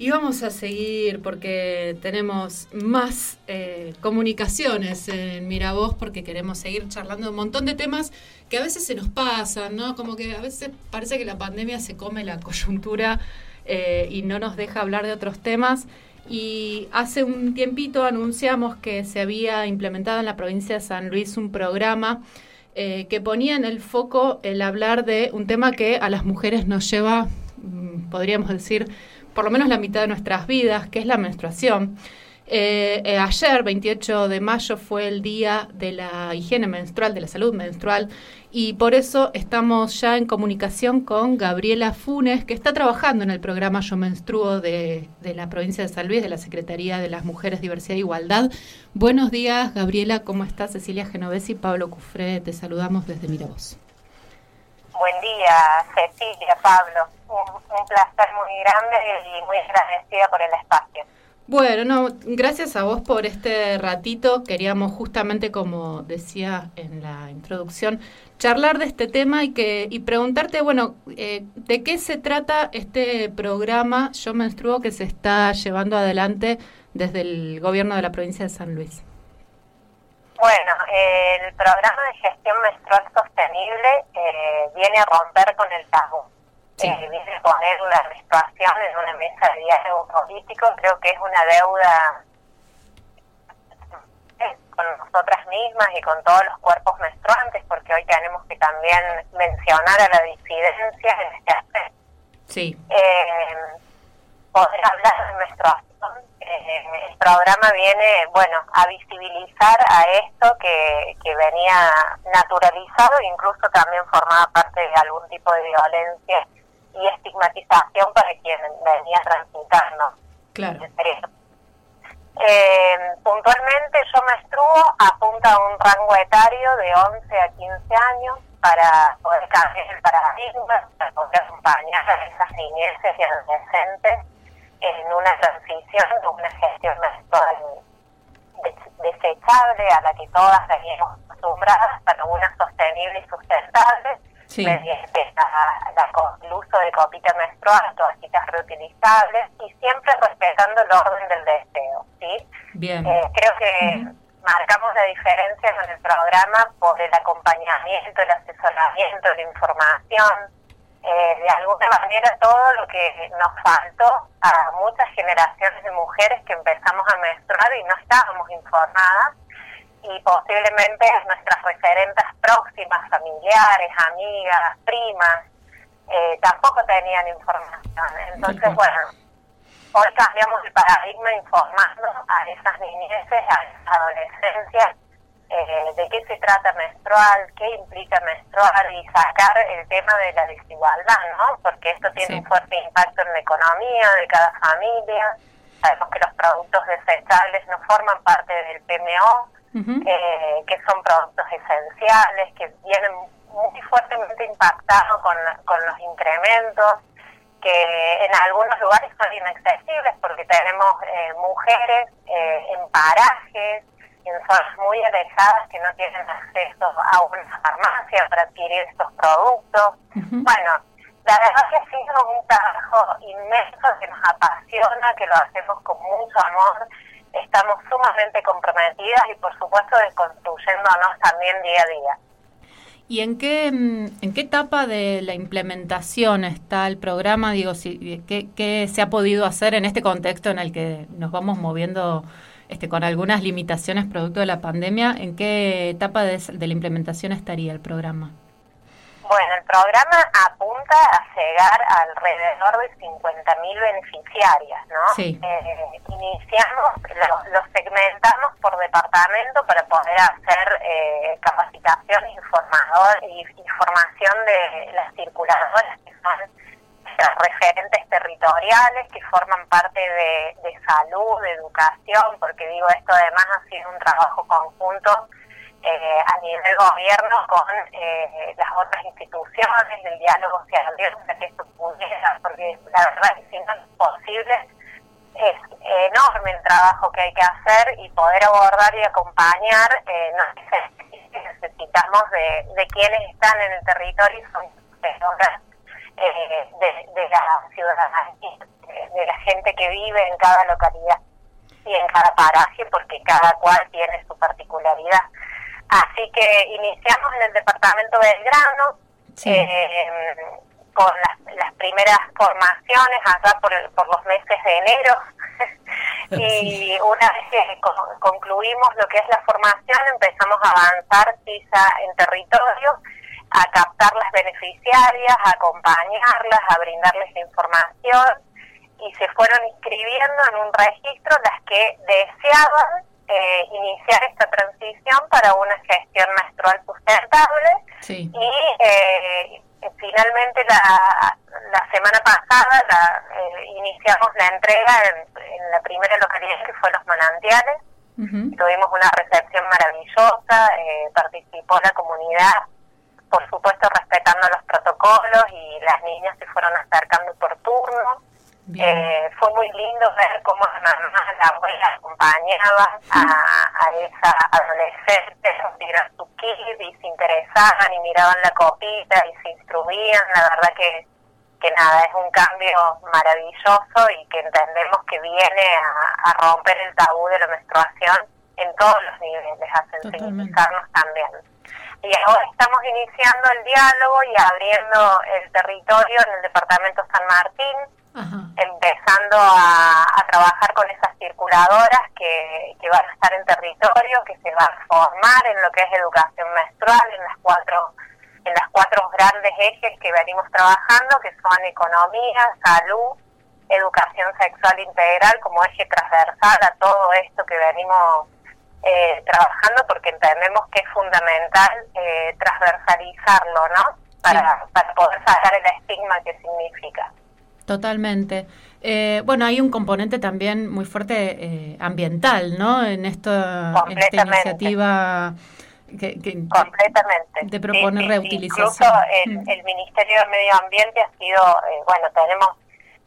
Y vamos a seguir porque tenemos más eh, comunicaciones en Miravoz porque queremos seguir charlando un montón de temas que a veces se nos pasan, ¿no? Como que a veces parece que la pandemia se come la coyuntura eh, y no nos deja hablar de otros temas. Y hace un tiempito anunciamos que se había implementado en la provincia de San Luis un programa eh, que ponía en el foco el hablar de un tema que a las mujeres nos lleva, mm, podríamos decir, por lo menos la mitad de nuestras vidas, que es la menstruación. Eh, eh, ayer, 28 de mayo, fue el día de la higiene menstrual, de la salud menstrual, y por eso estamos ya en comunicación con Gabriela Funes, que está trabajando en el programa Yo Menstruo de, la provincia de San Luis, de la Secretaría de las Mujeres, Diversidad e Igualdad. Buenos días, Gabriela, ¿cómo estás? Cecilia Genovesi y Pablo Cufré, te saludamos desde Miravoz. Buen día, Cecilia, Pablo un, placer muy grande y muy agradecida por el espacio. Bueno, no, gracias a vos por este ratito. Queríamos justamente, como decía en la introducción, charlar de este tema y que y preguntarte, bueno, eh, ¿de qué se trata este programa Yo Menstruo que se está llevando adelante desde el gobierno de la provincia de San Luis? Bueno, el programa de gestión menstrual sostenible eh, viene a romper con el tabú eh, viene poner una menstruación en una mesa de diálogo político, creo que es una deuda eh, con nosotras mismas y con todos los cuerpos menstruantes, porque hoy tenemos que también mencionar a la disidencia en este aspecto. Sí. Eh, poder hablar de menstruación. El programa viene, bueno, a visibilizar a esto que, que venía naturalizado, incluso también formaba parte de algún tipo de violencia y estigmatización para quien venía transitando. Claro. Eh, puntualmente yo menstruo apunta a un rango etario de 11 a 15 años para poder cambiar el paradigma, para poder acompañar a esas niñeces y adolescentes en una transición de una gestión menstrual desechable a la que todas veníamos acostumbradas para una sostenible y sustentable mediante el uso de copita menstrual, toallitas reutilizables y siempre respetando el orden del deseo. ¿sí? Bien. Eh, creo que marcamos la diferencia con el programa por el acompañamiento, el asesoramiento, la información. Eh, de alguna manera todo lo que nos faltó a muchas generaciones de mujeres que empezamos a menstruar y no estábamos informadas y posiblemente nuestras referentes próximas, familiares, amigas, primas, eh, tampoco tenían información. Entonces, bueno, hoy cambiamos el paradigma informando a esas niñeces, a esas adolescencias, eh, de qué se trata menstrual, qué implica menstrual y sacar el tema de la desigualdad, ¿no? Porque esto tiene un fuerte impacto en la economía de cada familia. Sabemos que los productos desechables no forman parte del PMO, eh, que son productos esenciales, que vienen muy fuertemente impactados con, con los incrementos, que en algunos lugares son inaccesibles porque tenemos eh, mujeres eh, en parajes, en zonas muy alejadas que no tienen acceso a una farmacia para adquirir estos productos. Bueno, la verdad que ha sido un trabajo inmenso que nos apasiona, que lo hacemos con mucho amor estamos sumamente comprometidas y por supuesto desconstruyéndonos también día a día. ¿Y en qué, mm, en qué etapa de la implementación está el programa? Digo, si, ¿qué, ¿qué, se ha podido hacer en este contexto en el que nos vamos moviendo este, con algunas limitaciones producto de la pandemia? ¿En qué etapa de, de la implementación estaría el programa? Bueno, el programa apunta a llegar alrededor de 50.000 beneficiarias, ¿no? Sí. Eh, iniciamos, los segmentamos por departamento para poder hacer eh, capacitación e información de las circuladoras que son referentes territoriales que forman parte de, de salud, de educación, porque digo, esto además ha sido un trabajo conjunto eh, a nivel gobierno con eh, las otras instituciones, el diálogo se abrió para que esto pudiera, porque la verdad que si no es posible, enorme el trabajo que hay que hacer y poder abordar y acompañar, eh, necesitamos de, de quienes están en el territorio y son personas eh, de, de la ciudadanía de la gente que vive en cada localidad y en cada paraje, porque cada cual tiene su particularidad. Así que iniciamos en el departamento de Belgrano eh, con las, las, primeras formaciones allá por, por los meses de enero. y una vez que concluimos lo que es la formación, empezamos a avanzar quizá en territorio, a captar las beneficiarias, a acompañarlas, a brindarles información. Y se fueron inscribiendo en un registro las que deseaban eh, iniciar esta transición para una gestión menstrual sustentable. Y eh, finalmente la, la semana pasada la, eh, iniciamos la entrega en, la primera localidad que fue Los Manantiales. Tuvimos una recepción maravillosa, participó la comunidad, por supuesto respetando los protocolos y las niñas se fueron acercando por turno. Eh, fue muy lindo ver cómo la mamá, la abuela acompañaba a, a esa adolescente a tirar su kit y se interesaban y miraban la copita y se instruían. La verdad que, que nada, es un cambio maravilloso y que entendemos que viene a, romper el tabú de la menstruación en todos los niveles, a sensibilizarnos también. Y ahora estamos iniciando el diálogo y abriendo el territorio en el departamento San Martín empezando a, trabajar con esas circuladoras que, van a estar en territorio, que se van a formar en lo que es educación menstrual, en las cuatro en las cuatro grandes ejes que venimos trabajando, que son economía, salud, educación sexual integral como eje transversal a todo esto que venimos eh, trabajando, porque entendemos que es fundamental eh, transversalizarlo, ¿no? Para, para poder sacar el estigma que significa. Totalmente. Eh, bueno, hay un componente también muy fuerte eh, ambiental, ¿no? En, esto, en esta iniciativa que, Completamente. de proponer reutilización. Incluso el, mm. el, Ministerio de Medio Ambiente ha sido, eh, bueno, tenemos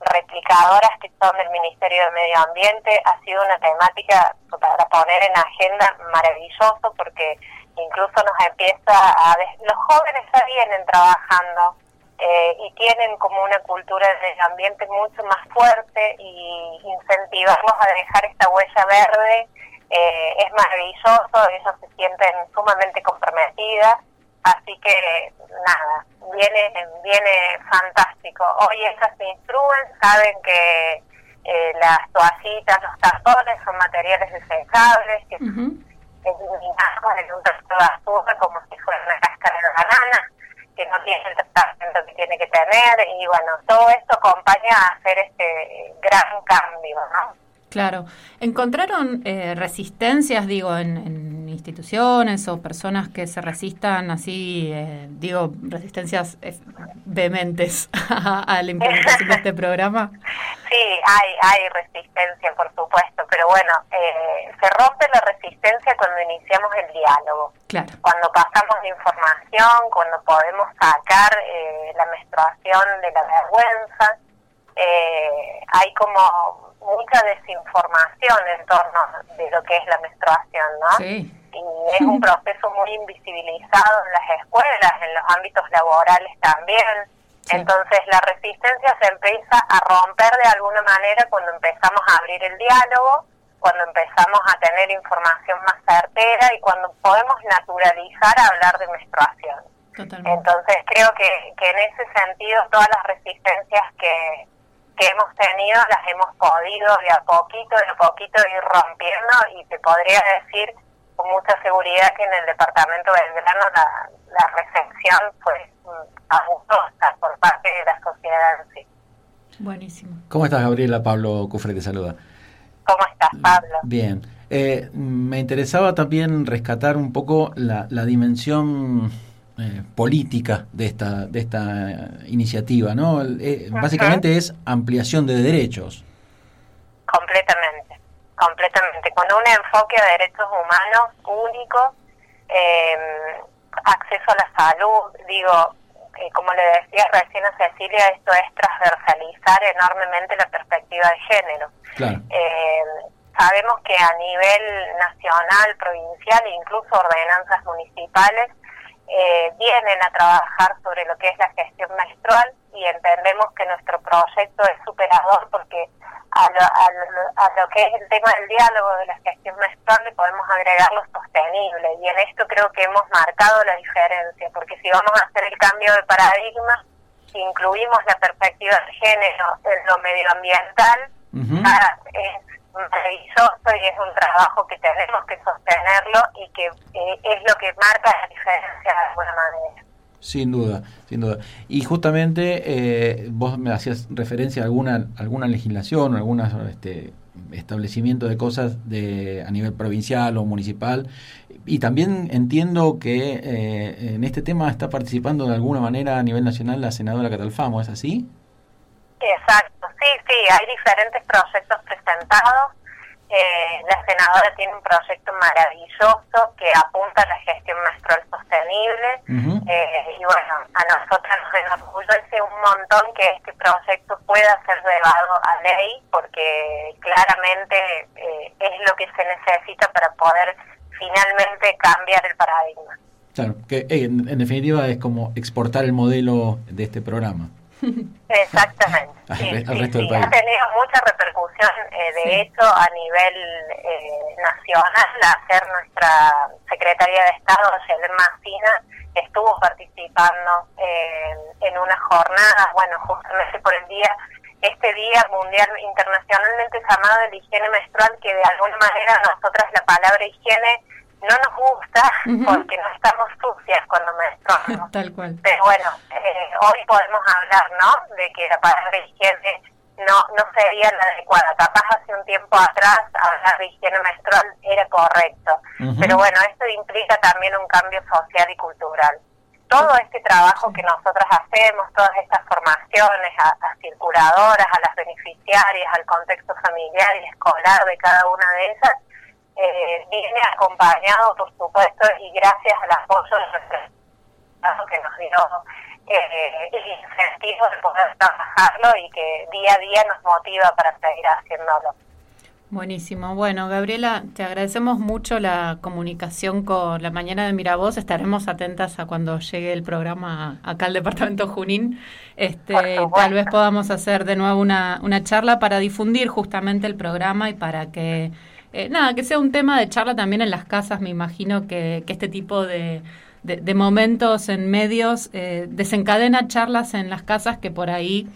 replicadoras que son del Ministerio de Medio Ambiente, ha sido una temática para poner en agenda maravilloso porque incluso nos empieza a... Los jóvenes ya vienen trabajando eh, y tienen como una cultura de ambiente mucho más fuerte y incentivamos a dejar esta huella verde eh, es maravilloso, ellos se sienten sumamente comprometidas, así que nada, viene, viene fantástico. Hoy ellas se instruyen, saben que eh, las toallitas, los tapones son materiales desechables, que eliminamos en un trozo de azúcar como si fuera una cáscara de banana que no tiene el tratamiento que tiene que tener y bueno, todo esto acompaña a hacer este gran cambio, ¿no? Claro. ¿Encontraron eh, resistencias, digo, en, instituciones o personas que se resistan así, eh, digo, resistencias eh, vehementes a la implementación de este programa? Sí, hay, hay resistencia, por supuesto, pero bueno, se rompe la resistencia cuando iniciamos el diálogo. Claro. Cuando pasamos la información, cuando podemos sacar la menstruación de la vergüenza, hay como mucha desinformación en torno de lo que es la menstruación, ¿no? Sí. Y es un proceso muy invisibilizado en las escuelas, en los ámbitos laborales también. Entonces la resistencia se empieza a romper de alguna manera cuando empezamos a abrir el diálogo, cuando empezamos a tener información más certera y cuando podemos naturalizar a hablar de menstruación. Entonces creo que, que en ese sentido todas las resistencias que, que hemos tenido las hemos podido de a poquito, de a poquito ir rompiendo y te podría decir con mucha seguridad que en el departamento del verano la, la recepción fue mm, abusosa por parte de la sociedad en sí. Buenísimo. ¿Cómo estás, Gabriela? Pablo Cufre te saluda. ¿Cómo estás, Pablo? Bien. Eh, me interesaba también rescatar un poco la, la dimensión eh, política de esta, de esta iniciativa, ¿no? Eh, básicamente es ampliación de derechos. Completamente, completamente. Con un enfoque a derechos humanos único, em, acceso a la salud, digo, eh, como le decía recién a Cecilia, esto es transversalizar enormemente la perspectiva de género. Em, sabemos que a nivel nacional, provincial e incluso ordenanzas municipales, eh, vienen a trabajar sobre lo que es la gestión menstrual y entendemos que nuestro proyecto es superador porque a lo, a, lo, que es el tema del diálogo de la gestión menstrual le podemos agregar lo sostenible. Y en esto creo que hemos marcado la diferencia porque si vamos a hacer el cambio de paradigma si incluimos la perspectiva de género en lo medioambiental es maravilloso y es un trabajo que tenemos que sostenerlo y que eh, es lo que marca la diferencia de alguna manera. Sin duda, sin duda. Y justamente eh, vos me hacías referencia a alguna, alguna legislación o algún este, establecimiento de cosas de, a nivel provincial o municipal. Y también entiendo que eh, en este tema está participando de alguna manera a nivel nacional la senadora Catalfamo, ¿es así? Exacto, sí, sí, hay diferentes proyectos presentados eh, la senadora tiene un proyecto maravilloso que apunta a la gestión menstrual sostenible eh, y bueno, a nosotros nos enorgullece un montón que este proyecto pueda ser llevado a ley porque claramente eh, es lo que se necesita para poder finalmente cambiar el paradigma. Claro, que en definitiva es como exportar el modelo de este programa. Exactamente. Sí, Ha tenido mucha repercusión, eh, de hecho, a nivel eh, nacional, hacer nuestra secretaria de Estado, Yelena Massina, estuvo participando en una jornada, bueno, justamente por el día, este día mundial internacionalmente llamado de higiene menstrual, que de alguna manera nosotras la palabra higiene no nos gusta porque no estamos sucias cuando menstruamos. Tal cual. Pero bueno, eh, hoy podemos hablar, ¿no? De que la palabra higiene no, no sería la adecuada. Capaz hace un tiempo atrás hablar de higiene menstrual era correcto. Pero bueno, esto implica también un cambio social y cultural. Todo este trabajo que nosotros hacemos, todas estas formaciones a, a circuladoras, a las beneficiarias, al contexto familiar y escolar de cada una de ellas, eh, viene acompañado, por supuesto, y gracias al apoyo de nuestro que nos dio eh, el incentivo de poder trabajarlo y que día a día nos motiva para seguir haciéndolo. Buenísimo. Bueno, Gabriela, te agradecemos mucho la comunicación con la mañana de Miravoz. Estaremos atentas a cuando llegue el programa acá al departamento Junín. Este, tal vez podamos hacer de nuevo una, una charla para difundir justamente el programa y para que eh, nada, que sea un tema de charla también en las casas, me imagino que, que este tipo de, de, momentos en medios eh, desencadena charlas en las casas que por ahí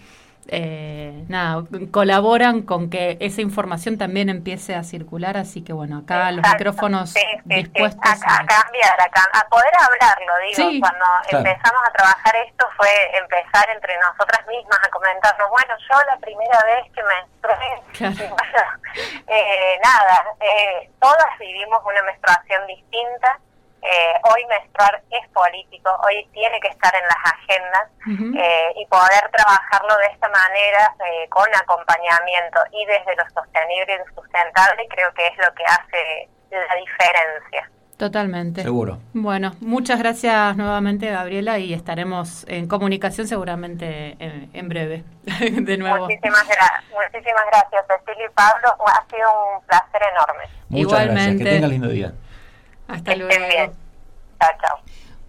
eh, nada, colaboran con que esa información también empiece a circular, así que bueno, acá los micrófonos dispuestos a, cambiar, a, poder hablarlo, digo, cuando empezamos a trabajar esto fue empezar entre nosotras mismas a comentarnos, bueno, yo la primera vez que menstrué, eh, nada, eh, todas vivimos una menstruación distinta, eh, hoy menstruar es político, hoy tiene que estar en las agendas eh, y poder trabajarlo de esta manera eh, con acompañamiento y desde lo sostenible y sustentable creo que es lo que hace la diferencia. Totalmente. Seguro. Bueno, muchas gracias nuevamente Gabriela y estaremos en comunicación seguramente en, breve de nuevo. Muchísimas, muchísimas gracias Cecilia y Pablo, ha sido un placer enorme. Muchas Igualmente. gracias, que tenga lindo día. Hasta luego. Bien. Chao, chao.